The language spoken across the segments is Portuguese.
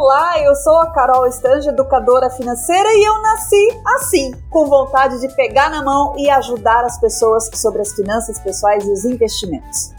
Olá, eu sou a Carol Estange, educadora financeira, e eu nasci assim, com vontade de pegar na mão e ajudar as pessoas sobre as finanças pessoais e os investimentos.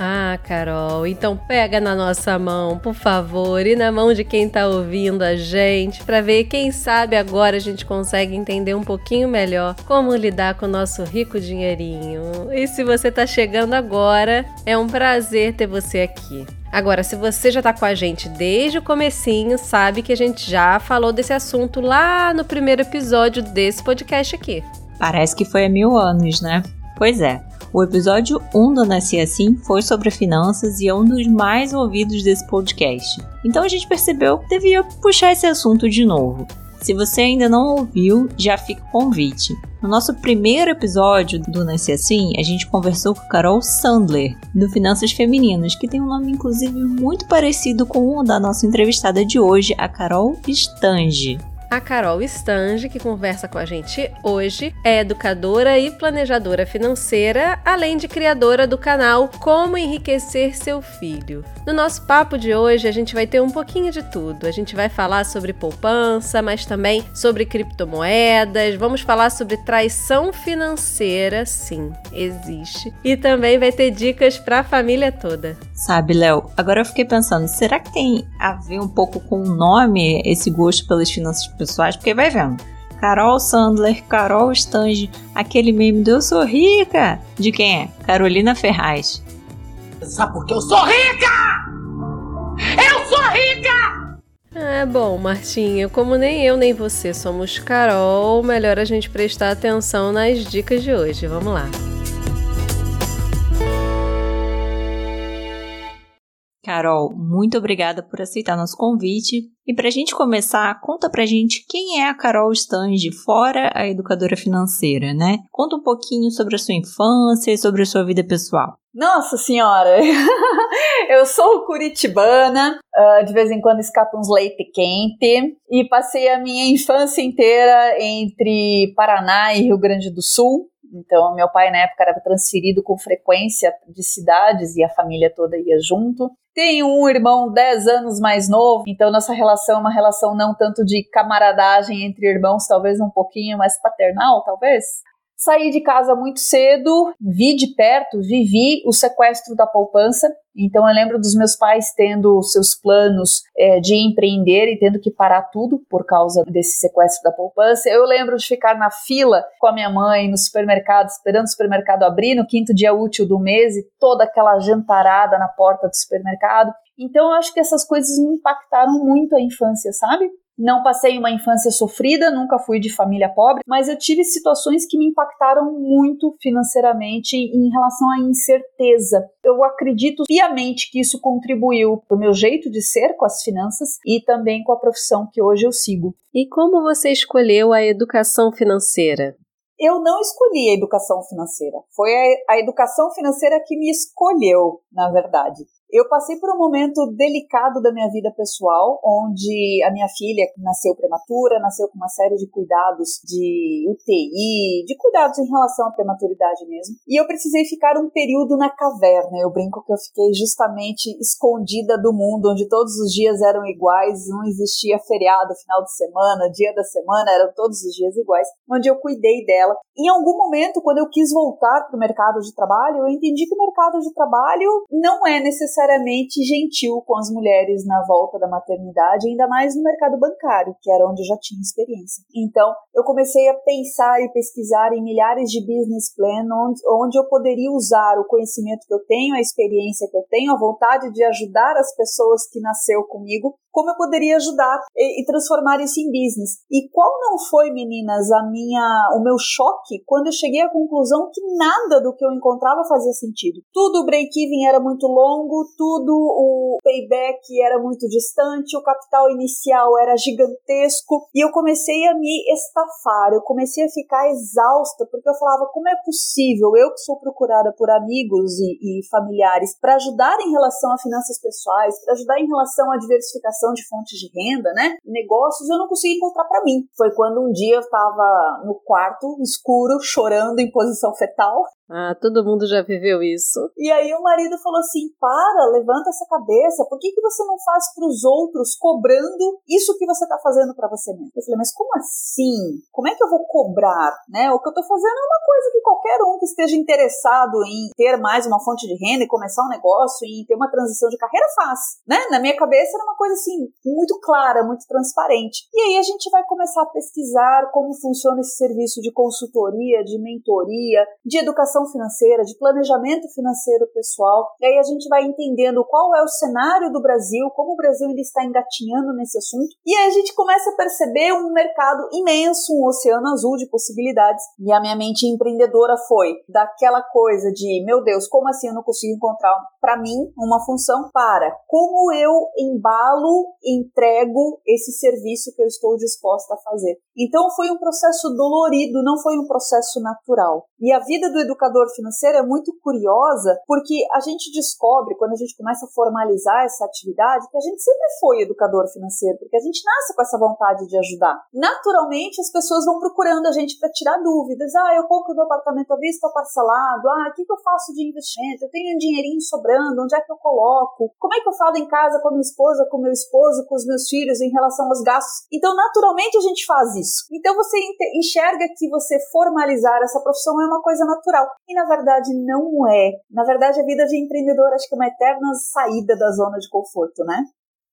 Ah, Carol, então pega na nossa mão, por favor, e na mão de quem tá ouvindo a gente, para ver quem sabe agora a gente consegue entender um pouquinho melhor como lidar com o nosso rico dinheirinho. E se você tá chegando agora, é um prazer ter você aqui. Agora, se você já tá com a gente desde o comecinho, sabe que a gente já falou desse assunto lá no primeiro episódio desse podcast aqui. Parece que foi há mil anos, né? Pois é. O episódio 1 do Nasci Assim foi sobre finanças e é um dos mais ouvidos desse podcast. Então a gente percebeu que devia puxar esse assunto de novo. Se você ainda não ouviu, já fica o convite. No nosso primeiro episódio do Nasci Assim, a gente conversou com Carol Sandler, do Finanças Femininas, que tem um nome inclusive muito parecido com o da nossa entrevistada de hoje, a Carol Stange. A Carol Stange, que conversa com a gente hoje, é educadora e planejadora financeira, além de criadora do canal Como Enriquecer Seu Filho. No nosso papo de hoje, a gente vai ter um pouquinho de tudo. A gente vai falar sobre poupança, mas também sobre criptomoedas, vamos falar sobre traição financeira, sim, existe. E também vai ter dicas para a família toda. Sabe, Léo, agora eu fiquei pensando, será que tem a ver um pouco com o nome, esse gosto pelas finanças pessoais, porque vai vendo. Carol Sandler, Carol Stange, aquele meme do Eu Sou Rica. De quem é? Carolina Ferraz. Sabe por que eu sou rica? Eu sou rica! É bom, Martinha, como nem eu nem você somos Carol, melhor a gente prestar atenção nas dicas de hoje. Vamos lá. Carol, muito obrigada por aceitar nosso convite. E para a gente começar, conta pra gente quem é a Carol Stange, fora a educadora financeira, né? Conta um pouquinho sobre a sua infância e sobre a sua vida pessoal. Nossa senhora! eu sou curitibana, uh, de vez em quando escapa uns leite quente, e passei a minha infância inteira entre Paraná e Rio Grande do Sul. Então, meu pai, na época, era transferido com frequência de cidades e a família toda ia junto. Tenho um irmão 10 anos mais novo, então nossa relação é uma relação não tanto de camaradagem entre irmãos, talvez um pouquinho mais paternal, talvez. Saí de casa muito cedo, vi de perto, vivi o sequestro da poupança. Então eu lembro dos meus pais tendo seus planos é, de empreender e tendo que parar tudo por causa desse sequestro da poupança. Eu lembro de ficar na fila com a minha mãe no supermercado, esperando o supermercado abrir no quinto dia útil do mês e toda aquela jantarada na porta do supermercado. Então eu acho que essas coisas me impactaram muito a infância, sabe? Não passei uma infância sofrida, nunca fui de família pobre, mas eu tive situações que me impactaram muito financeiramente em relação à incerteza. Eu acredito piamente que isso contribuiu para o meu jeito de ser com as finanças e também com a profissão que hoje eu sigo. E como você escolheu a educação financeira? eu não escolhi a educação financeira. Foi a, a, educação financeira que me escolheu, na verdade. Eu passei por um momento delicado da minha vida pessoal, onde a minha filha nasceu prematura, nasceu com uma série de cuidados de UTI, de cuidados em relação à prematuridade mesmo. E eu precisei ficar um período na caverna. Eu brinco que eu fiquei justamente escondida do mundo, onde todos os dias eram iguais, não existia feriado, final de semana, dia da semana, eram todos os dias iguais, onde eu cuidei dela. Em algum momento, quando eu quis voltar para o mercado de trabalho, eu entendi que o mercado de trabalho não é necessário necessariamente gentil com as mulheres na volta da maternidade, ainda mais no mercado bancário, que era onde eu já tinha experiência. Então, eu comecei a pensar e pesquisar em milhares de business plan onde, onde eu poderia usar o conhecimento que eu tenho, a experiência que eu tenho, a vontade de ajudar as pessoas que nasceu comigo como eu poderia ajudar e, e, transformar isso em business. E qual não foi, meninas, a minha, o meu choque quando eu cheguei à conclusão que nada do que eu encontrava fazia sentido. Tudo o break-even era muito longo, tudo o payback era muito distante, o capital inicial era gigantesco e eu comecei a me estafar, eu comecei a ficar exausta porque eu falava como é possível eu que sou procurada por amigos e, e familiares para ajudar em relação a finanças pessoais, para ajudar em relação à diversificação de fontes de renda, né? Negócios eu não consegui encontrar para mim. Foi quando um dia eu estava no quarto escuro, chorando em posição fetal, Ah, todo mundo já viveu isso. E aí o marido falou assim: para, levanta essa cabeça, por que, que você não faz para os outros cobrando isso que você está fazendo para você mesmo? Eu falei, mas como assim? Como é que eu vou cobrar? Né? O que eu estou fazendo é uma coisa que qualquer um que esteja interessado em ter mais uma fonte de renda e começar um negócio e ter uma transição de carreira faz. Né? Na minha cabeça era uma coisa assim, muito clara, muito transparente. E aí a gente vai começar a pesquisar como funciona esse serviço de consultoria, de mentoria, de educação financeira, de planejamento financeiro pessoal. E aí a gente vai entendendo qual é o cenário do Brasil, como o Brasil ainda está engatinhando nesse assunto. E aí a gente começa a perceber um mercado imenso, um oceano azul de possibilidades. E a minha mente empreendedora foi daquela coisa de, meu Deus, como assim eu não consigo encontrar para mim uma função para como eu embalo, entrego esse serviço que eu estou disposta a fazer. Então foi um processo dolorido, não foi um processo natural. E a vida do educador financeiro é muito curiosa porque a gente descobre, quando a gente começa a formalizar essa atividade, que a gente sempre foi educador financeiro, porque a gente nasce com essa vontade de ajudar. Naturalmente, as pessoas vão procurando a gente para tirar dúvidas. Ah, eu compro do apartamento à vista parcelado? Ah, o que, que eu faço de investimento? Eu tenho um dinheirinho sobrando, onde é que eu coloco? Como é que eu falo em casa com a minha esposa, com meu esposo, com os meus filhos em relação aos gastos? Então, naturalmente, a gente faz isso. Então, você enxerga que você formalizar essa profissão é uma coisa natural. E na verdade não é. Na verdade, a vida de empreendedor acho que é uma eterna saída da zona de conforto, né?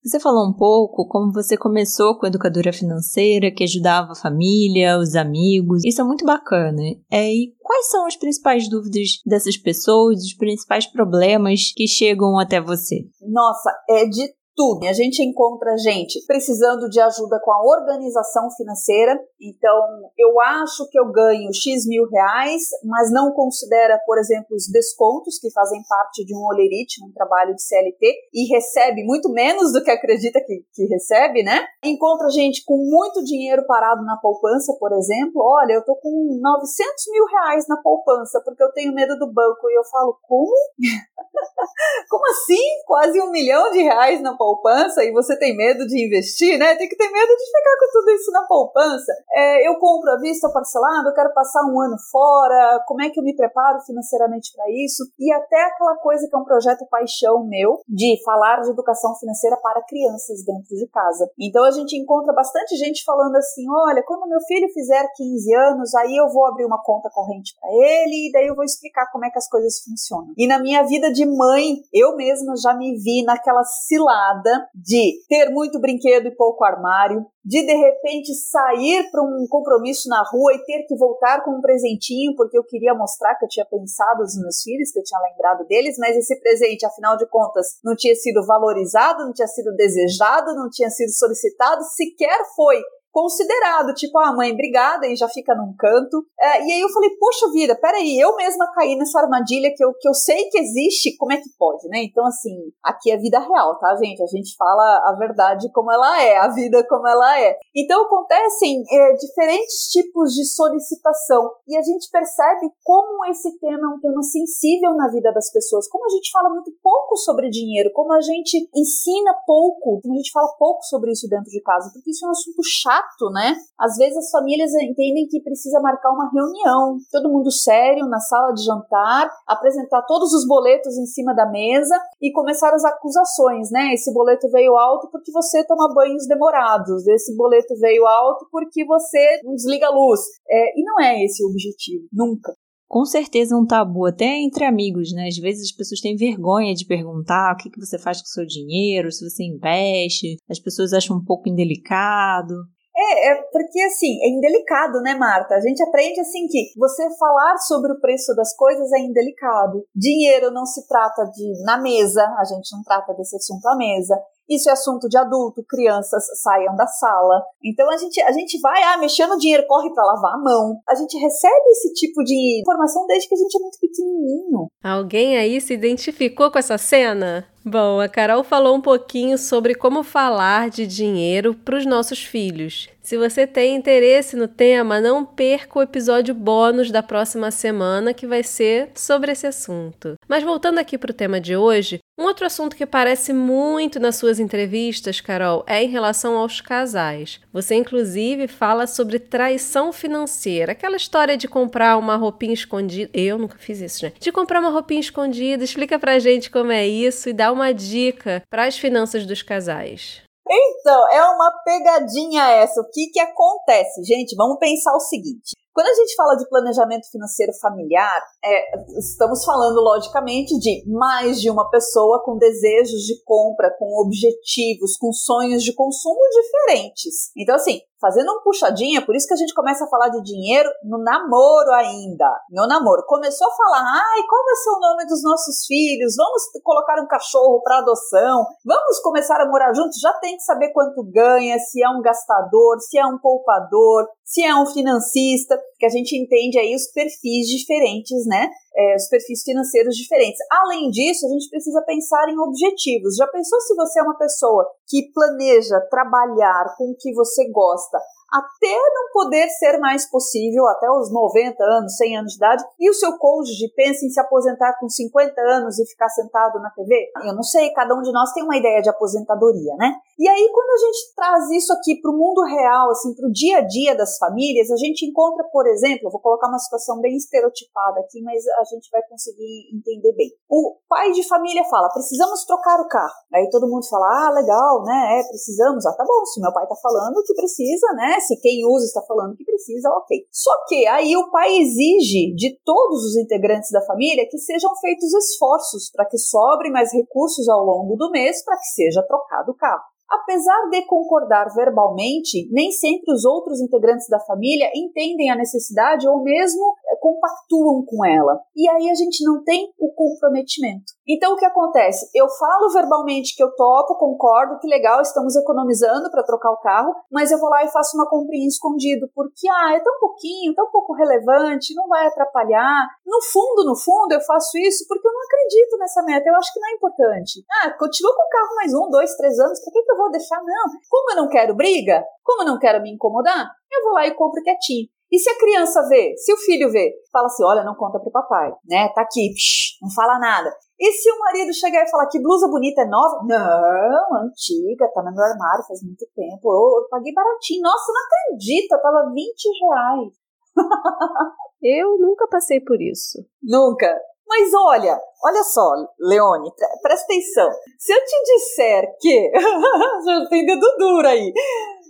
Você falou um pouco como você começou com a educadora financeira, que ajudava a família, os amigos. Isso é muito bacana. É, e quais são as principais dúvidas dessas pessoas, os principais problemas que chegam até você? Nossa, é de tudo. A gente encontra gente precisando de ajuda com a organização financeira. Então, eu acho que eu ganho X mil reais, mas não considera, por exemplo, os descontos que fazem parte de um olerite, um trabalho de CLT, e recebe muito menos do que acredita que, que recebe, né? Encontra gente com muito dinheiro parado na poupança, por exemplo. Olha, eu tô com 900 mil reais na poupança porque eu tenho medo do banco. E eu falo, como? como assim? Quase um milhão de reais na poupança? Poupança e você tem medo de investir, né? Tem que ter medo de ficar com tudo isso na poupança. É, eu compro à vista parcelado, eu quero passar um ano fora, como é que eu me preparo financeiramente para isso? E até aquela coisa que é um projeto paixão meu de falar de educação financeira para crianças dentro de casa. Então a gente encontra bastante gente falando assim: olha, quando meu filho fizer 15 anos, aí eu vou abrir uma conta corrente para ele e daí eu vou explicar como é que as coisas funcionam. E na minha vida de mãe, eu mesma já me vi naquela cilada de ter muito brinquedo e pouco armário, de de repente sair para um compromisso na rua e ter que voltar com um presentinho porque eu queria mostrar que eu tinha pensado nos meus filhos, que eu tinha lembrado deles, mas esse presente, afinal de contas, não tinha sido valorizado, não tinha sido desejado, não tinha sido solicitado, sequer foi considerado, tipo, ah, mãe, obrigada, e já fica num canto. É, e aí eu falei, poxa vida, peraí, eu mesma caí nessa armadilha que eu, que eu sei que existe, como é que pode, né? Então, assim, aqui é vida real, tá, gente? A gente fala a verdade como ela é, a vida como ela é. Então, acontecem é, diferentes tipos de solicitação, e a gente percebe como esse tema é um tema sensível na vida das pessoas, como a gente fala muito pouco sobre dinheiro, como a gente ensina pouco, como a gente fala pouco sobre isso dentro de casa, porque isso é um assunto chato chato, né? Às vezes as famílias entendem que precisa marcar uma reunião, todo mundo sério na sala de jantar, apresentar todos os boletos em cima da mesa e começar as acusações, né? Esse boleto veio alto porque você toma banhos demorados, esse boleto veio alto porque você não desliga a luz. É, e não é esse o objetivo, nunca com certeza um tabu, até entre amigos, né? Às vezes as pessoas têm vergonha de perguntar o que, que você faz com o seu dinheiro, se você investe, as pessoas acham um pouco indelicado. É, é porque assim, é indelicado, né, Marta? A gente aprende assim que você falar sobre o preço das coisas é indelicado. Dinheiro não se trata de na mesa, a gente não trata desse assunto à mesa. Isso é assunto de adulto, crianças saiam da sala. Então a gente, a gente vai, ah, mexendo o dinheiro, corre para lavar a mão. A gente recebe esse tipo de informação desde que a gente é muito pequenininho. Alguém aí se identificou com essa cena? Bom, a Carol falou um pouquinho sobre como falar de dinheiro para os nossos filhos. Se você tem interesse no tema, não perca o episódio bônus da próxima semana que vai ser sobre esse assunto. Mas voltando aqui para o tema de hoje, um outro assunto que aparece muito nas suas entrevistas, Carol, é em relação aos casais. Você, inclusive, fala sobre traição financeira, aquela história de comprar uma roupinha escondida. Eu nunca fiz isso, né? De comprar uma roupinha escondida. Explica pra gente como é isso e dá uma dica para as finanças dos casais. Então, é uma pegadinha essa. O que que acontece? Gente, vamos pensar o seguinte. Quando a gente fala de planejamento financeiro familiar, é, estamos falando, logicamente, de mais de uma pessoa com desejos de compra, com objetivos, com sonhos de consumo diferentes. Então, assim, fazendo um puxadinha, por isso que a gente começa a falar de dinheiro no namoro ainda. No namoro. Começou a falar, ai, qual vai ser o nome dos nossos filhos? Vamos colocar um cachorro para adoção? Vamos começar a morar juntos? Já tem que saber quanto ganha, se é um gastador, se é um poupador, se é um financista, que a gente entende aí os perfis diferentes, né? É, os perfis financeiros diferentes. Além disso, a gente precisa pensar em objetivos. Já pensou se você é uma pessoa que planeja trabalhar com o que você gosta até não poder ser mais possível, até os 90 anos, 100 anos de idade, e o seu cônjuge pensa em se aposentar com 50 anos e ficar sentado na TV? Eu não sei, cada um de nós tem uma ideia de aposentadoria, né? E aí, quando a gente traz isso aqui para o mundo real, assim, para o dia a dia das famílias, a gente encontra, por exemplo, vou colocar uma situação bem estereotipada aqui, mas a gente vai conseguir entender bem. O pai de família fala: precisamos trocar o carro. Aí todo mundo fala: ah, legal, né? É, precisamos. Ah, tá bom, se meu pai tá falando que precisa, né? Se quem usa está falando que precisa, ok. Só que aí o pai exige de todos os integrantes da família que sejam feitos esforços para que sobre mais recursos ao longo do mês para que seja trocado o carro. Apesar de concordar verbalmente, nem sempre os outros integrantes da família entendem a necessidade ou mesmo eh, compactuam com ela. E aí a gente não tem o comprometimento. Então o que acontece? Eu falo verbalmente que eu topo, concordo, que legal, estamos economizando para trocar o carro, mas eu vou lá e faço uma comprinha escondido, porque ah, é tão pouquinho, tão pouco relevante, não vai atrapalhar. No fundo, no fundo, eu faço isso porque eu não acredito nessa meta, eu acho que não é importante. Ah, continua com o carro mais um, dois, três anos, por que, que eu vou deixar? Não. Como eu não quero briga, como eu não quero me incomodar, eu vou lá e compro quietinho. E se a criança vê, se o filho vê, fala assim: olha, não conta pro papai, né? Tá aqui, psh, não fala nada. E se o marido chegar e falar que blusa bonita é nova? Não, antiga, tá no meu armário faz muito tempo. Eu, eu paguei baratinho. Nossa, não acredita, tava 20 reais. eu nunca passei por isso. Nunca. Mas olha, olha só, Leone, presta atenção. Se eu te disser que. Já tem dedo duro aí.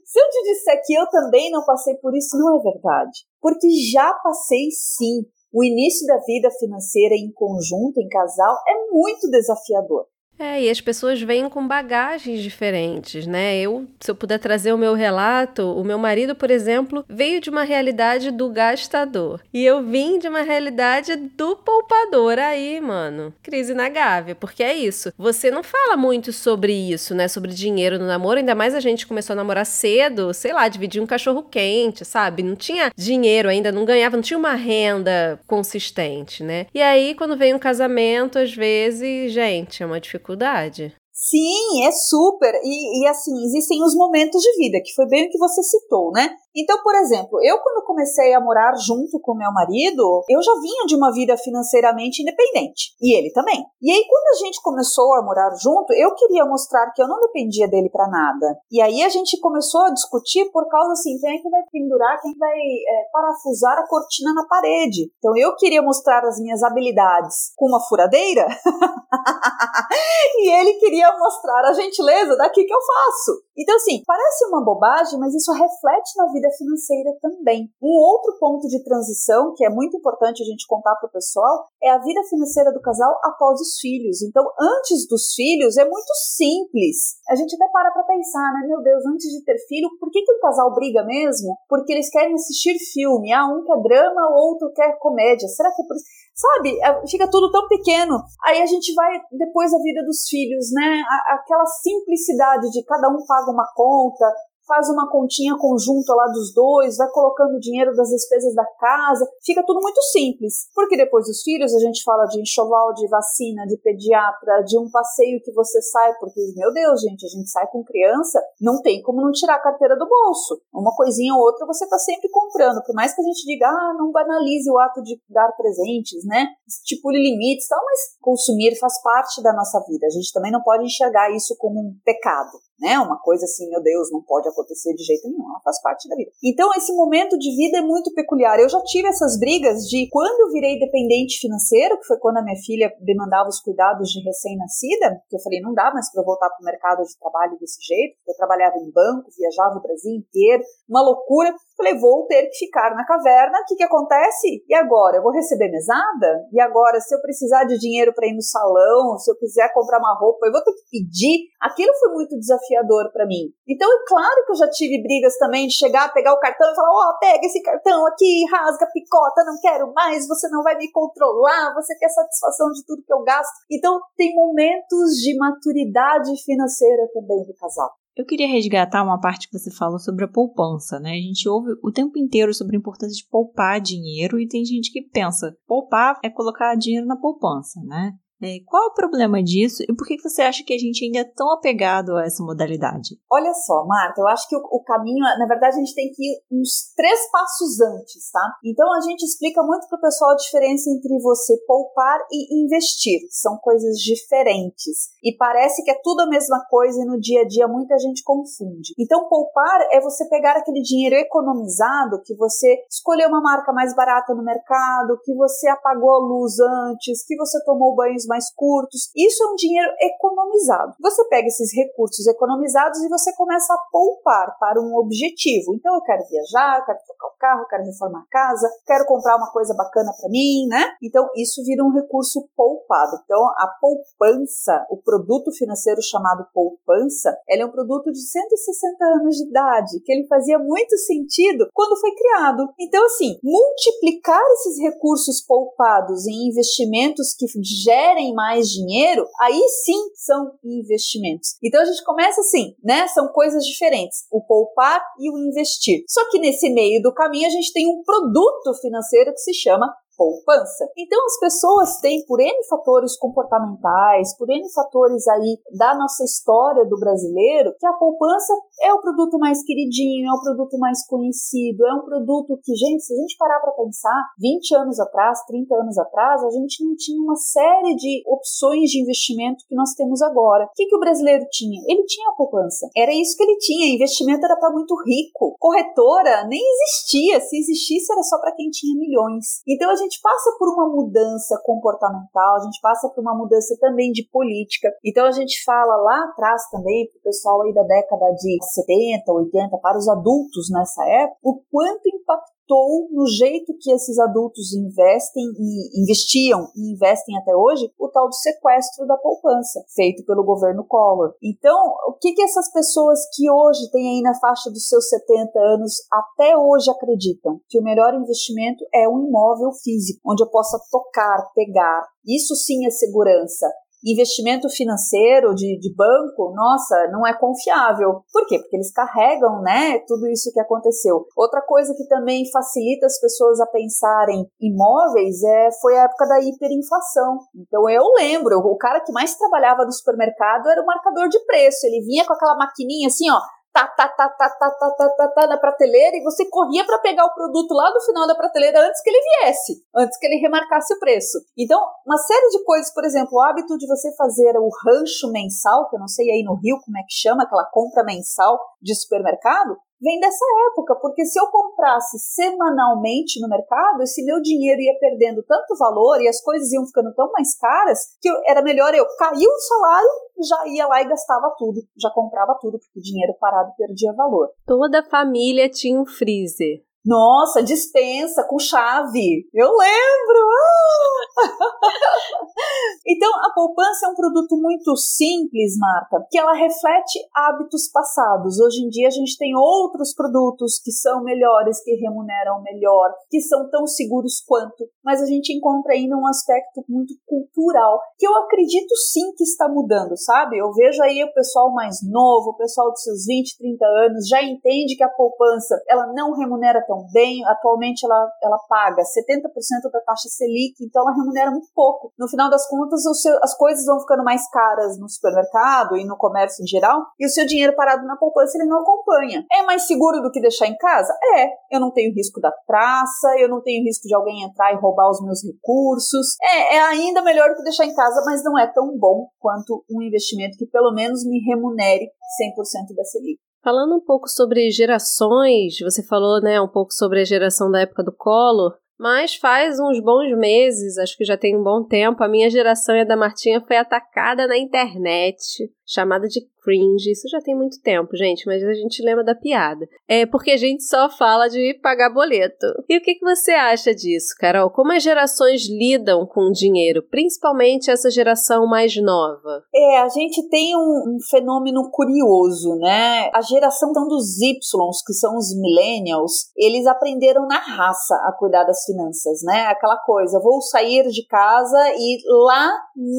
Se eu te disser que eu também não passei por isso, não é verdade. Porque já passei sim. O início da vida financeira em conjunto, em casal, é muito desafiador. É, e as pessoas vêm com bagagens diferentes, né? Eu, se eu puder trazer o meu relato, o meu marido, por exemplo, veio de uma realidade do gastador. E eu vim de uma realidade do poupador aí, mano. Crise na gávea, porque é isso. Você não fala muito sobre isso, né? Sobre dinheiro no namoro, ainda mais a gente começou a namorar cedo, sei lá, dividir um cachorro quente, sabe? Não tinha dinheiro ainda, não ganhava, não tinha uma renda consistente, né? E aí, quando vem um casamento, às vezes, gente, é uma dificuldade dificuldade. Sim, é super. E, e, assim, existem os momentos de vida, que foi bem o que você citou, né? Então, por exemplo, eu quando comecei a morar junto com meu marido, eu já vinha de uma vida financeiramente independente. E ele também. E aí, quando a gente começou a morar junto, eu queria mostrar que eu não dependia dele para nada. E aí a gente começou a discutir por causa assim, quem é que vai pendurar, quem vai é, parafusar a cortina na parede. Então eu queria mostrar as minhas habilidades com uma furadeira. e ele queria mostrar a gentileza daqui que eu faço. Então, assim, parece uma bobagem, mas isso reflete na vida financeira também. Um outro ponto de transição que é muito importante a gente contar para o pessoal é a vida financeira do casal após os filhos. Então, antes dos filhos é muito simples. A gente até para para pensar, né? Meu Deus, antes de ter filho, por que, que um casal briga mesmo? Porque eles querem assistir filme. Ah, um quer drama, o outro quer comédia. Será que é por isso? Sabe? É, fica tudo tão pequeno. Aí a gente vai depois a vida dos filhos, né? Aquela simplicidade de cada um paga uma conta, faz uma continha conjunta lá dos dois, vai colocando dinheiro das despesas da casa, fica tudo muito simples. Porque depois dos filhos a gente fala de enxoval, de vacina, de pediatra, de um passeio que você sai, porque, meu Deus, gente, a gente sai com criança, não tem como não tirar a carteira do bolso. Uma coisinha ou outra você está sempre comprando, por mais que a gente diga, ah, não banalize o ato de dar presentes, né? Estipule limites tal, mas consumir faz parte da nossa vida. A gente também não pode enxergar isso como um pecado né? Uma coisa assim, meu Deus, não pode acontecer de jeito nenhum, ela faz parte da vida. Então, esse momento de vida é muito peculiar. Eu já tive essas brigas de quando eu virei dependente financeiro, que foi quando a minha filha demandava os cuidados de recém-nascida, que eu falei, não dá mais para eu voltar para o mercado de trabalho desse jeito. Eu trabalhava em banco, viajava o Brasil inteiro, uma loucura. Falei, vou ter que ficar na caverna. O que, que acontece? E agora? Eu vou receber mesada? E agora, se eu precisar de dinheiro para ir no salão, se eu quiser comprar uma roupa, eu vou ter que pedir? Aquilo foi muito desafiador para mim. Então, é claro que eu já tive brigas também de chegar, pegar o cartão e falar: Ó, oh, pega esse cartão aqui, rasga, picota, não quero mais, você não vai me controlar, você quer satisfação de tudo que eu gasto. Então, tem momentos de maturidade financeira também do casal. Eu queria resgatar uma parte que você falou sobre a poupança, né? A gente ouve o tempo inteiro sobre a importância de poupar dinheiro e tem gente que pensa, poupar é colocar dinheiro na poupança, né? É, qual o problema disso e por que você acha que a gente ainda é tão apegado a essa modalidade? Olha só, Marta, eu acho que o, o, caminho, na verdade, a gente tem que ir uns três passos antes, tá? Então a gente explica muito para o pessoal a diferença entre você poupar e investir. São coisas diferentes. E parece que é tudo a mesma coisa e no dia a dia muita gente confunde. Então, poupar é você pegar aquele dinheiro economizado que você escolheu uma marca mais barata no mercado, que você apagou a luz antes, que você tomou banhos mais curtos. Isso é um dinheiro economizado. Você pega esses recursos economizados e você começa a poupar para um objetivo. Então, eu quero viajar, eu quero trocar o carro, eu quero reformar a casa, quero comprar uma coisa bacana para mim, né? Então, isso vira um recurso poupado. Então, a poupança, o produto financeiro chamado poupança, ele é um produto de 160 anos de idade, que ele fazia muito sentido quando foi criado. Então, assim, multiplicar esses recursos poupados em investimentos que gerem gerem mais dinheiro, aí sim são investimentos. Então a gente começa assim, né? São coisas diferentes, o poupar e o investir. Só que nesse meio do caminho a gente tem um produto financeiro que se chama poupança. Então as pessoas têm por N fatores comportamentais, por N fatores aí da nossa história do brasileiro, que a poupança é o produto mais queridinho, é o produto mais conhecido, é um produto que, gente, se a gente parar para pensar, 20 anos atrás, 30 anos atrás, a gente não tinha uma série de opções de investimento que nós temos agora. O que, que o brasileiro tinha? Ele tinha a poupança. Era isso que ele tinha. Investimento era para muito rico. Corretora nem existia. Se existisse, era só para quem tinha milhões. Então a gente gente passa por uma mudança comportamental, a gente passa por uma mudança também de política. Então a gente fala lá atrás também para o pessoal aí da década de 70, 80, para os adultos nessa época, o quanto impactou impactou no jeito que esses adultos investem e investiam e investem até hoje o tal do sequestro da poupança, feito pelo governo Collor. Então, o que, que essas pessoas que hoje têm aí na faixa dos seus 70 anos até hoje acreditam? Que o melhor investimento é um imóvel físico, onde eu possa tocar, pegar. Isso sim é segurança investimento financeiro de, de banco, nossa, não é confiável. Por quê? Porque eles carregam, né, tudo isso que aconteceu. Outra coisa que também facilita as pessoas a pensarem imóveis é, foi a época da hiperinflação. Então eu lembro, o cara que mais trabalhava no supermercado era o marcador de preço. Ele vinha com aquela maquininha assim, ó, tá, tá, tá, tá, tá, tá, tá, tá, tá, na prateleira e você corria para pegar o produto lá do final da prateleira antes que ele viesse, antes que ele remarcasse o preço. Então, uma série de coisas, por exemplo, o hábito de você fazer o rancho mensal, que eu não sei aí no Rio como é que chama, aquela compra mensal de supermercado, vem dessa época, porque se eu comprasse semanalmente no mercado, esse meu dinheiro ia perdendo tanto valor e as coisas iam ficando tão mais caras que eu, era melhor eu cair o salário, já ia lá e gastava tudo, já comprava tudo, porque o dinheiro parado perdia valor. Toda família tinha um freezer. Nossa, dispensa com chave. Eu lembro. Ah! então, a poupança é um produto muito simples, Marta, que ela reflete hábitos passados. Hoje em dia a gente tem outros produtos que são melhores, que remuneram melhor, que são tão seguros quanto, mas a gente encontra ainda um aspecto muito cultural, que eu acredito sim que está mudando, sabe? Eu vejo aí o pessoal mais novo, o pessoal dos seus 20, 30 anos, já entende que a poupança ela não remunera tão bem. Atualmente ela, ela paga 70% da taxa Selic, então ela remunera muito pouco. No final das contas, seu, as coisas vão ficando mais caras no supermercado e no comércio em geral, e o seu dinheiro parado na poupança ele não acompanha. É mais seguro do que deixar em casa? É. Eu não tenho risco da traça, eu não tenho risco de alguém entrar e roubar os meus recursos. É, é ainda melhor do que deixar em casa, mas não é tão bom quanto um investimento que pelo menos me remunere 100% da Selic. Falando um pouco sobre gerações, você falou, né, um pouco sobre a geração da época do Collor, mas faz uns bons meses, acho que já tem um bom tempo, a minha geração e a da Martinha foi atacada na internet, chamada de cringe. Isso já tem muito tempo, gente, mas a gente lembra da piada. É porque a gente só fala de pagar boleto. E o que, que você acha disso, Carol? Como as gerações lidam com o dinheiro, principalmente essa geração mais nova? É, a gente tem um, um fenômeno curioso, né? A geração dos Y, que são os millennials, eles aprenderam na raça a cuidar das finanças, né? Aquela coisa, vou sair de casa e lá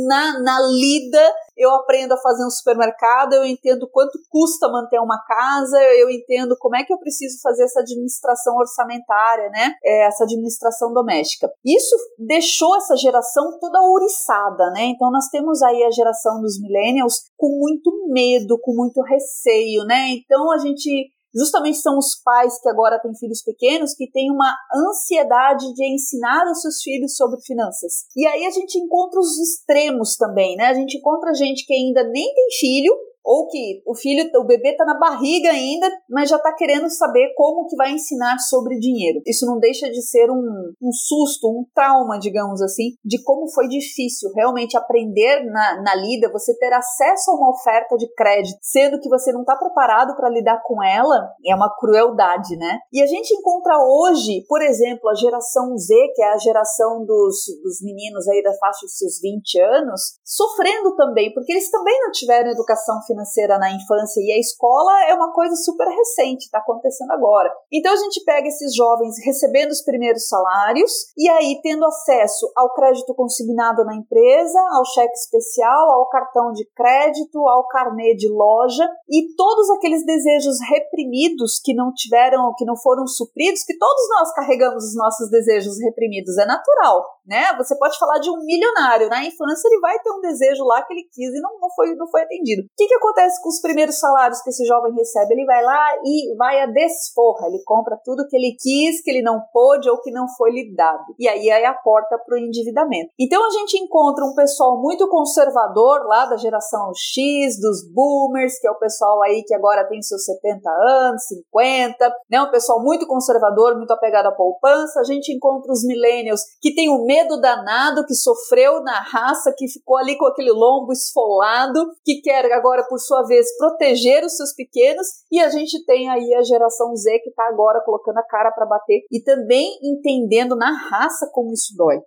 na, na lida eu aprendo a fazer um supermercado, eu entendo quanto custa manter uma casa, eu entendo como é que eu preciso fazer essa administração orçamentária, né? É, essa administração doméstica. Isso deixou essa geração toda ouriçada, né? Então nós temos aí a geração dos millennials com muito medo, com muito receio, né? Então a gente justamente são os pais que agora têm filhos pequenos que têm uma ansiedade de ensinar os seus filhos sobre finanças. E aí a gente encontra os extremos também, né? A gente encontra gente que ainda nem tem filho ou que o filho, o bebê está na barriga ainda, mas já está querendo saber como que vai ensinar sobre dinheiro. Isso não deixa de ser um, um susto, um trauma, digamos assim, de como foi difícil realmente aprender na, na lida, você ter acesso a uma oferta de crédito, sendo que você não está preparado para lidar com ela, é uma crueldade, né? E a gente encontra hoje, por exemplo, a geração Z, que é a geração dos, dos meninos aí da faixa dos seus 20 anos, sofrendo também, porque eles também não tiveram educação financeira na infância e a escola é uma coisa super recente, está acontecendo agora. Então a gente pega esses jovens recebendo os primeiros salários e aí tendo acesso ao crédito consignado na empresa, ao cheque especial, ao cartão de crédito, ao carnê de loja e todos aqueles desejos reprimidos que não tiveram, que não foram supridos, que todos nós carregamos os nossos desejos reprimidos, é natural, né? Você pode falar de um milionário, na infância ele vai ter um desejo lá que ele quis e não, não foi não foi atendido. O que, que acontece com os primeiros salários que esse jovem recebe? Ele vai lá e vai a desforra, ele compra tudo que ele quis, que ele não pôde ou que não foi lhe dado. E aí é a porta para o endividamento. Então a gente encontra um pessoal muito conservador lá da geração X, dos boomers, que é o pessoal aí que agora tem seus 70 anos, 50, né? Um pessoal muito conservador, muito apegado à poupança. A gente encontra os millennials que tem o medo danado, que sofreu na raça, que ficou ali com aquele lombo esfolado, que quer agora por sua vez, proteger os seus pequenos, e a gente tem aí a geração Z que está agora colocando a cara para bater e também entendendo na raça como isso dói.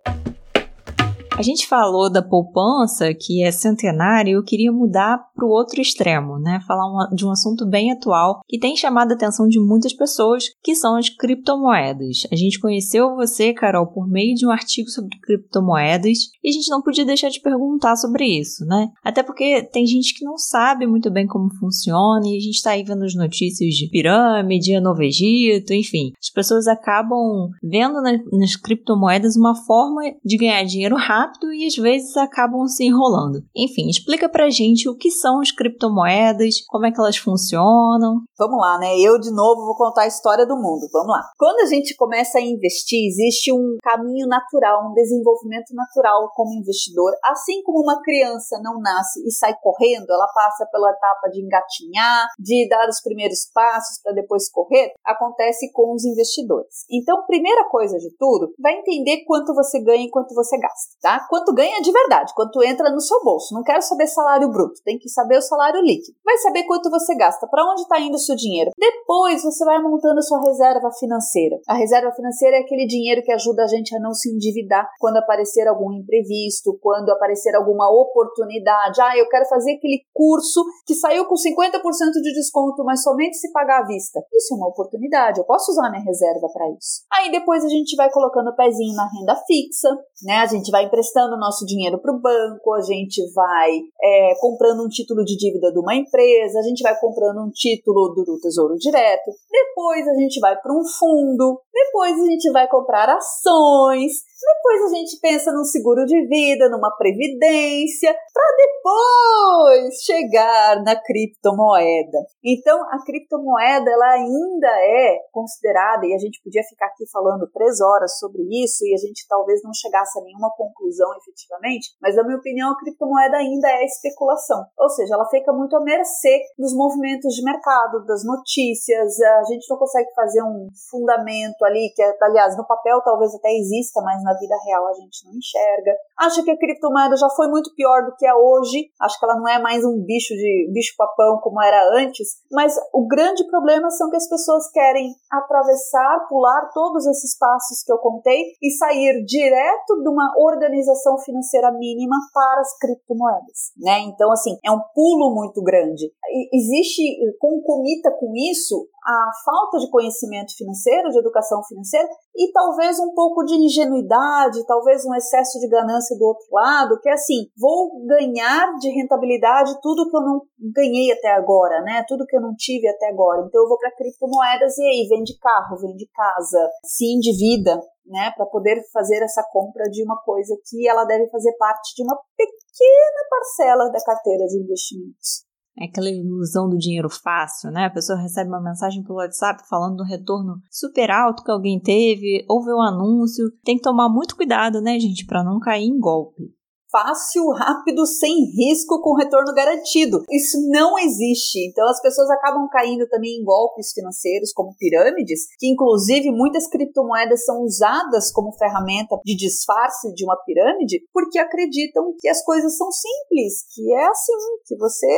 A gente falou da poupança, que é centenária, e eu queria mudar para o outro extremo, né? Falar uma, de um assunto bem atual que tem chamado a atenção de muitas pessoas, que são as criptomoedas. A gente conheceu você, Carol, por meio de um artigo sobre criptomoedas e a gente não podia deixar de perguntar sobre isso, né? Até porque tem gente que não sabe muito bem como funciona e a gente está aí vendo as notícias de pirâmide, Novo Egito, enfim. As pessoas acabam vendo nas criptomoedas uma forma de ganhar dinheiro rápido rápido e às vezes acabam se enrolando. Enfim, explica pra gente o que são as criptomoedas, como é que elas funcionam. Vamos lá, né? Eu de novo vou contar a história do mundo. Vamos lá. Quando a gente começa a investir, existe um caminho natural, um desenvolvimento natural como investidor. Assim como uma criança não nasce e sai correndo, ela passa pela etapa de engatinhar, de dar os primeiros passos para depois correr, acontece com os investidores. Então, primeira coisa de tudo, vai entender quanto você ganha e quanto você gasta, tá? Tá? Quanto ganha de verdade, quanto entra no seu bolso. Não quero saber salário bruto, tem que saber o salário líquido. Vai saber quanto você gasta, para onde está indo o seu dinheiro. Depois você vai montando a sua reserva financeira. A reserva financeira é aquele dinheiro que ajuda a gente a não se endividar quando aparecer algum imprevisto, quando aparecer alguma oportunidade. Ah, eu quero fazer aquele curso que saiu com 50% de desconto, mas somente se pagar à vista. Isso é uma oportunidade, eu posso usar minha reserva para isso. Aí depois a gente vai colocando o pezinho na renda fixa, né? A gente vai emprestando o nosso dinheiro para o banco, a gente vai é, comprando um título de dívida de uma empresa, a gente vai comprando um título do, do Tesouro Direto, depois a gente vai para um fundo, depois a gente vai comprar ações, depois a gente pensa num seguro de vida, numa previdência, para depois chegar na criptomoeda. Então, a criptomoeda ela ainda é considerada, e a gente podia ficar aqui falando três horas sobre isso, e a gente talvez não chegasse a nenhuma conclusão efetivamente, mas na minha opinião, a criptomoeda ainda é especulação. Ou seja, ela fica muito à mercê dos movimentos de mercado, das notícias, a gente não consegue fazer um fundamento ali, que aliás, no papel talvez até exista, mas na vida real a gente não enxerga. Acho que a criptomoeda já foi muito pior do que é hoje. Acho que ela não é mais um bicho de bicho papão como era antes, mas o grande problema são que as pessoas querem atravessar, pular todos esses passos que eu contei e sair direto de uma organização financeira mínima para as criptomoedas, né? Então assim, é um pulo muito grande. E existe concomita com isso a falta de conhecimento financeiro, de educação financeira e talvez um pouco de ingenuidade, talvez um excesso de ganância do outro lado, que é assim, vou ganhar de rentabilidade tudo que eu não ganhei até agora, né? Tudo que eu não tive até agora. Então eu vou para criptomoedas e aí vende carro, vende casa, se endivida, né, para poder fazer essa compra de uma coisa que ela deve fazer parte de uma pequena parcela da carteira de investimentos. É aquela ilusão do dinheiro fácil, né? A pessoa recebe uma mensagem pelo WhatsApp falando do retorno super alto que alguém teve, ouve um anúncio. Tem que tomar muito cuidado, né, gente, para não cair em golpe fácil, rápido, sem risco, com retorno garantido. Isso não existe. Então as pessoas acabam caindo também em golpes financeiros, como pirâmides, que inclusive muitas criptomoedas são usadas como ferramenta de disfarce de uma pirâmide, porque acreditam que as coisas são simples, que é assim, que você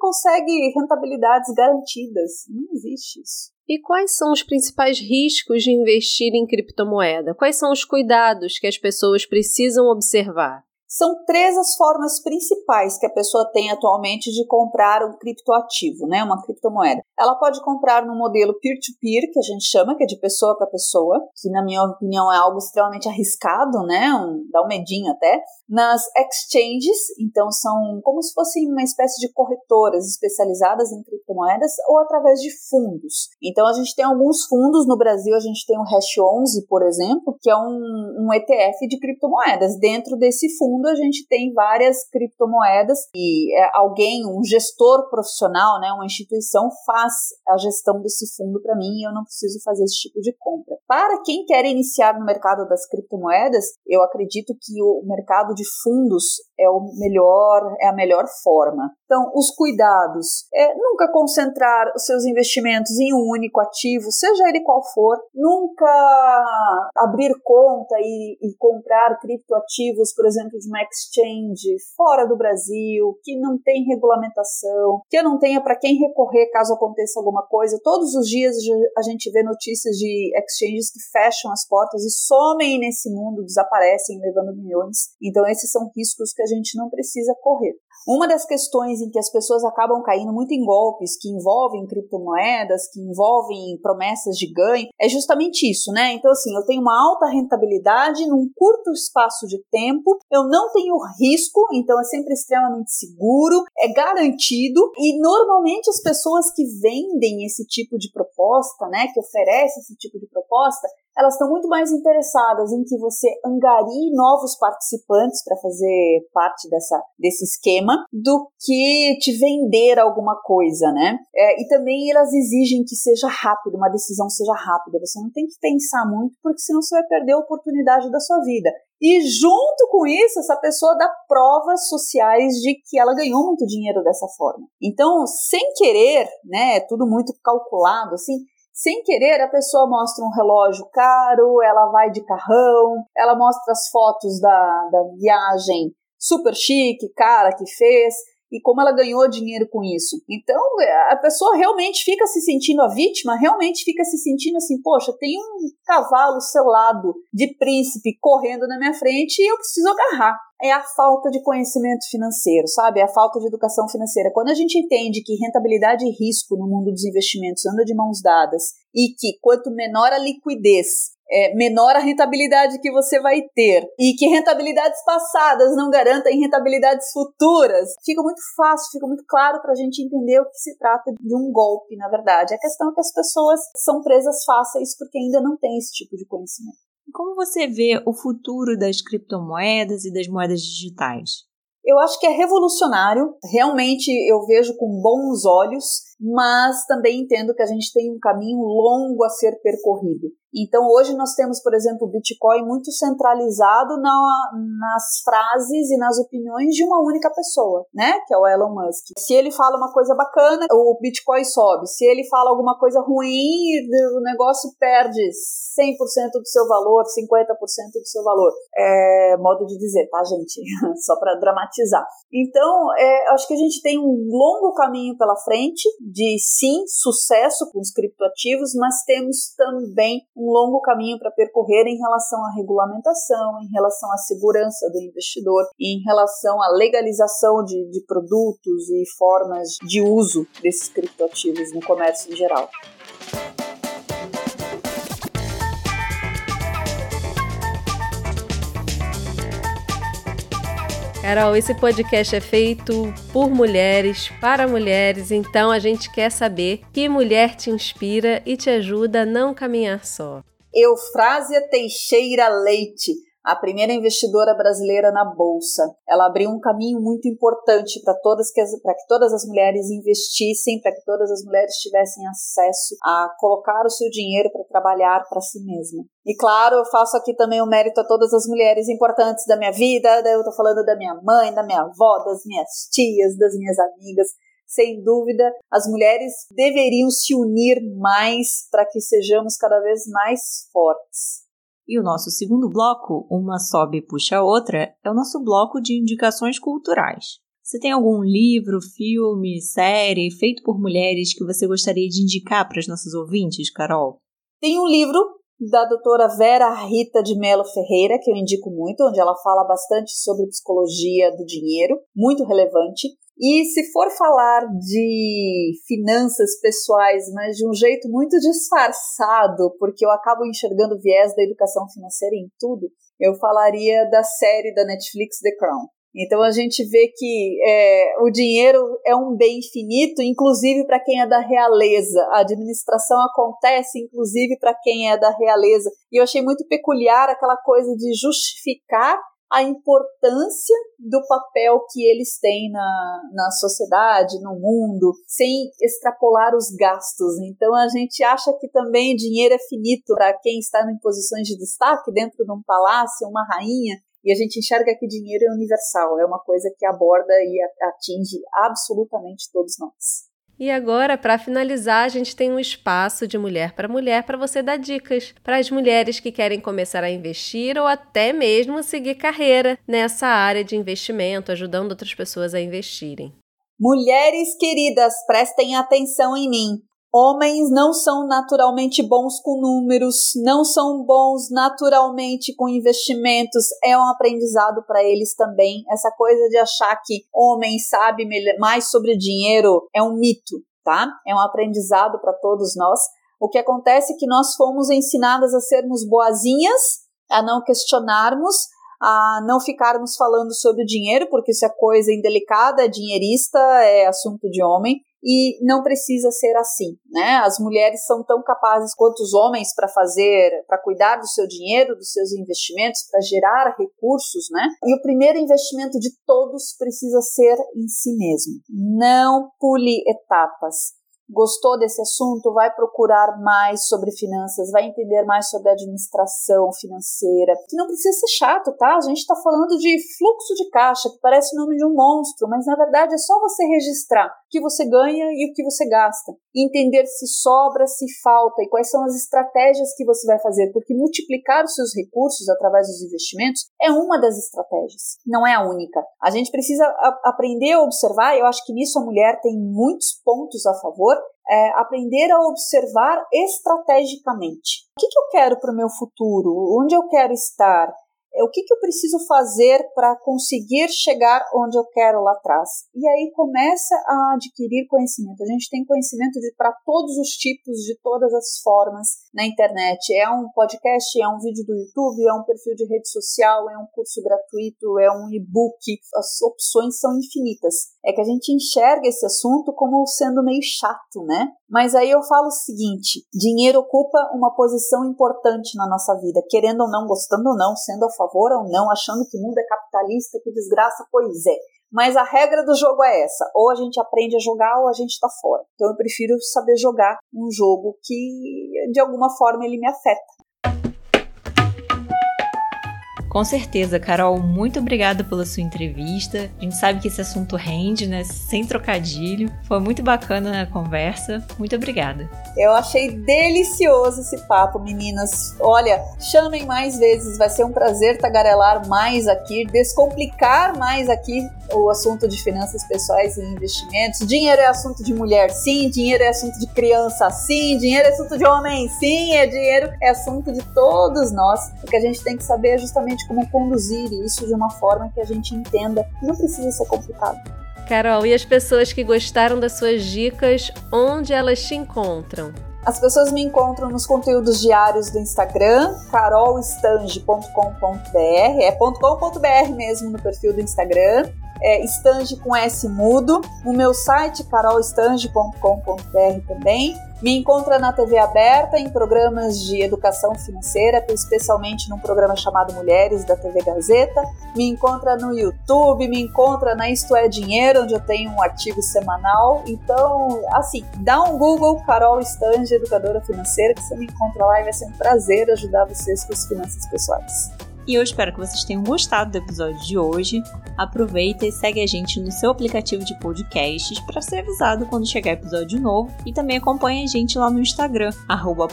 consegue rentabilidades garantidas. Não existe isso. E quais são os principais riscos de investir em criptomoeda? Quais são os cuidados que as pessoas precisam observar? São três as formas principais que a pessoa tem atualmente de comprar um criptoativo, né, uma criptomoeda. Ela pode comprar no modelo peer-to-peer, -peer, que a gente chama, que é de pessoa para pessoa, que na minha opinião é algo extremamente arriscado, né, um, dá um medinho até. Nas exchanges, então são como se fossem uma espécie de corretoras especializadas em criptomoedas ou através de fundos. Então a gente tem alguns fundos no Brasil, a gente tem o Hash 11, por exemplo, que é um, um ETF de criptomoedas. Dentro desse fundo mundo a gente tem várias criptomoedas e é, alguém, um gestor profissional, né, uma instituição faz a gestão desse fundo para mim e eu não preciso fazer esse tipo de compra. Para quem quer iniciar no mercado das criptomoedas, eu acredito que o mercado de fundos é o melhor, é a melhor forma. Então, os cuidados é nunca concentrar os seus investimentos em um único ativo, seja ele qual for, nunca abrir conta e, e comprar criptoativos, por exemplo, de uma exchange fora do Brasil, que não tem regulamentação, que eu não tenha para quem recorrer caso aconteça alguma coisa. Todos os dias a gente vê notícias de exchanges que fecham as portas e somem nesse mundo, desaparecem, levando milhões. Então, esses são riscos que a gente não precisa correr. Uma das questões em que as pessoas acabam caindo muito em golpes que envolvem criptomoedas, que envolvem promessas de ganho, é justamente isso, né? Então, assim, eu tenho uma alta rentabilidade num curto espaço de tempo, eu não tenho risco, então é sempre extremamente seguro, é garantido, e normalmente as pessoas que vendem esse tipo de proposta, né, que oferecem esse tipo de proposta, elas estão muito mais interessadas em que você angarie novos participantes para fazer parte dessa, desse esquema do que te vender alguma coisa, né? É, e também elas exigem que seja rápido, uma decisão seja rápida. Você não tem que pensar muito, porque senão você vai perder a oportunidade da sua vida. E junto com isso, essa pessoa dá provas sociais de que ela ganhou muito dinheiro dessa forma. Então, sem querer, né, tudo muito calculado assim, sem querer, a pessoa mostra um relógio caro, ela vai de carrão, ela mostra as fotos da, da viagem super chique, cara, que fez e como ela ganhou dinheiro com isso. Então, a pessoa realmente fica se sentindo a vítima, realmente fica se sentindo assim, poxa, tem um cavalo selado de príncipe correndo na minha frente e eu preciso agarrar. É a falta de conhecimento financeiro, sabe? É a falta de educação financeira. Quando a gente entende que rentabilidade e risco no mundo dos investimentos anda de mãos dadas e que quanto menor a liquidez é, menor a rentabilidade que você vai ter e que rentabilidades passadas não garantem rentabilidades futuras, fica muito fácil, fica muito claro para a gente entender o que se trata de um golpe, na verdade. A questão é que as pessoas são presas fáceis porque ainda não têm esse tipo de conhecimento. Como você vê o futuro das criptomoedas e das moedas digitais? Eu acho que é revolucionário, realmente eu vejo com bons olhos, mas também entendo que a gente tem um caminho longo a ser percorrido. Então, hoje nós temos, por exemplo, o Bitcoin muito centralizado na, nas frases e nas opiniões de uma única pessoa, né? Que é o Elon Musk. Se ele fala uma coisa bacana, o Bitcoin sobe. Se ele fala alguma coisa ruim, o negócio perde 100% do seu valor, 50% do seu valor. É modo de dizer, tá, gente? Só para dramatizar. Então, é, acho que a gente tem um longo caminho pela frente de, sim, sucesso com os criptoativos, mas temos também um longo caminho para percorrer em relação à regulamentação, em relação à segurança do investidor, em relação à legalização de, de produtos e formas de uso desses criptoativos no comércio em geral. Carol, esse podcast é feito por mulheres, para mulheres, então a gente quer saber que mulher te inspira e te ajuda a não caminhar só. Eufrásia Teixeira Leite a primeira investidora brasileira na bolsa. Ela abriu um caminho muito importante para todas que para que todas as mulheres investissem, para que todas as mulheres tivessem acesso a colocar o seu dinheiro para trabalhar para si mesma. E claro, eu faço aqui também o um mérito a todas as mulheres importantes da minha vida. Eu estou falando da minha mãe, da minha avó, das minhas tias, das minhas amigas. Sem dúvida, as mulheres deveriam se unir mais para que sejamos cada vez mais fortes. E o nosso segundo bloco, Uma Sobe e Puxa a Outra, é o nosso bloco de indicações culturais. Você tem algum livro, filme, série feito por mulheres que você gostaria de indicar para as nossas ouvintes, Carol? Tem um livro da doutora Vera Rita de Mello Ferreira, que eu indico muito, onde ela fala bastante sobre psicologia do dinheiro, muito relevante. E se for falar de finanças pessoais, mas de um jeito muito disfarçado, porque eu acabo enxergando o viés da educação financeira em tudo, eu falaria da série da Netflix The Crown. Então a gente vê que é, o dinheiro é um bem finito, inclusive para quem é da realeza. A administração acontece, inclusive, para quem é da realeza. E eu achei muito peculiar aquela coisa de justificar a importância do papel que eles têm na, na sociedade, no mundo, sem extrapolar os gastos. Então a gente acha que também dinheiro é finito para quem está em posições de destaque dentro de um palácio, uma rainha. E a gente enxerga que dinheiro é universal, é uma coisa que aborda e atinge absolutamente todos nós. E agora, para finalizar, a gente tem um espaço de mulher para mulher para você dar dicas para as mulheres que querem começar a investir ou até mesmo seguir carreira nessa área de investimento, ajudando outras pessoas a investirem. Mulheres queridas, prestem atenção em mim. Homens não são naturalmente bons com números, não são bons naturalmente com investimentos. É um aprendizado para eles também. Essa coisa de achar que homem sabe mais sobre dinheiro é um mito, tá? É um aprendizado para todos nós. O que acontece é que nós fomos ensinadas a sermos boazinhas, a não questionarmos, a não ficarmos falando sobre dinheiro, porque isso é coisa indelicada, é dinheirista, é assunto de homem e não precisa ser assim, né? As mulheres são tão capazes quanto os homens para fazer, para cuidar do seu dinheiro, dos seus investimentos, para gerar recursos, né? E o primeiro investimento de todos precisa ser em si mesmo. Não pule etapas gostou desse assunto, vai procurar mais sobre finanças, vai entender mais sobre administração financeira, que não precisa ser chato, tá? A gente está falando de fluxo de caixa, que parece o nome de um monstro, mas na verdade é só você registrar o que você ganha e o que você gasta. Entender se sobra, se falta e quais são as estratégias que você vai fazer, porque multiplicar os seus recursos através dos investimentos é uma das estratégias, não é a única. A gente precisa a, aprender a observar, eu acho que nisso a mulher tem muitos pontos a favor, é, aprender a observar estrategicamente. O que, que eu quero para o meu futuro? Onde eu quero estar? É, o que, que eu preciso fazer para conseguir chegar onde eu quero lá atrás? E aí começa a adquirir conhecimento. A gente tem conhecimento para todos os tipos, de todas as formas na internet. É um podcast, é um vídeo do YouTube, é um perfil de rede social, é um curso gratuito, é um e-book. As opções são infinitas. É que a gente enxerga esse assunto como sendo meio chato, né? Mas aí eu falo o seguinte: dinheiro ocupa uma posição importante na nossa vida, querendo ou não, gostando ou não, sendo a favor ou não, achando que o mundo é capitalista, que desgraça, pois é. Mas a regra do jogo é essa: ou a gente aprende a jogar ou a gente tá fora. Então eu prefiro saber jogar um jogo que de alguma forma ele me afeta. Com certeza, Carol, muito obrigada pela sua entrevista. A gente sabe que esse assunto rende, né? Sem trocadilho. Foi muito bacana a conversa. Muito obrigada. Eu achei delicioso esse papo, meninas. Olha, chamem mais vezes, vai ser um prazer tagarelar mais aqui, descomplicar mais aqui o assunto de finanças pessoais e investimentos. Dinheiro é assunto de mulher, sim. Dinheiro é assunto de criança, sim. Dinheiro é assunto de homem, sim. É dinheiro é assunto de todos nós. O que a gente tem que saber é justamente como conduzir isso de uma forma que a gente entenda. Não precisa ser complicado. Carol, e as pessoas que gostaram das suas dicas, onde elas te encontram? As pessoas me encontram nos conteúdos diários do Instagram, carolstange.com.br, é .com.br mesmo no perfil do Instagram é, Estange com S mudo, no meu site carolstange.com.br também. Me encontra na TV aberta em programas de educação financeira, especialmente num programa chamado Mulheres da TV Gazeta. Me encontra no YouTube, me encontra na Isto é Dinheiro, onde eu tenho um artigo semanal. Então, assim, dá um Google Carol Stange, educadora financeira, que você me encontra lá e vai ser um prazer ajudar vocês com as finanças pessoais. E eu espero que vocês tenham gostado do episódio de hoje. Aproveita e segue a gente no seu aplicativo de podcasts para ser avisado quando chegar episódio novo e também acompanhe a gente lá no Instagram, arroba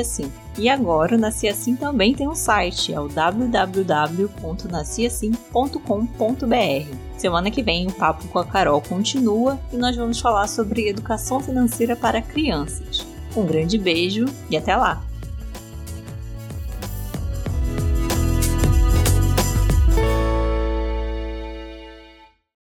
Assim. E agora o Nasci Assim também tem um site, é o www.nasciassim.com.br. Semana que vem o papo com a Carol continua e nós vamos falar sobre educação financeira para crianças. Um grande beijo e até lá!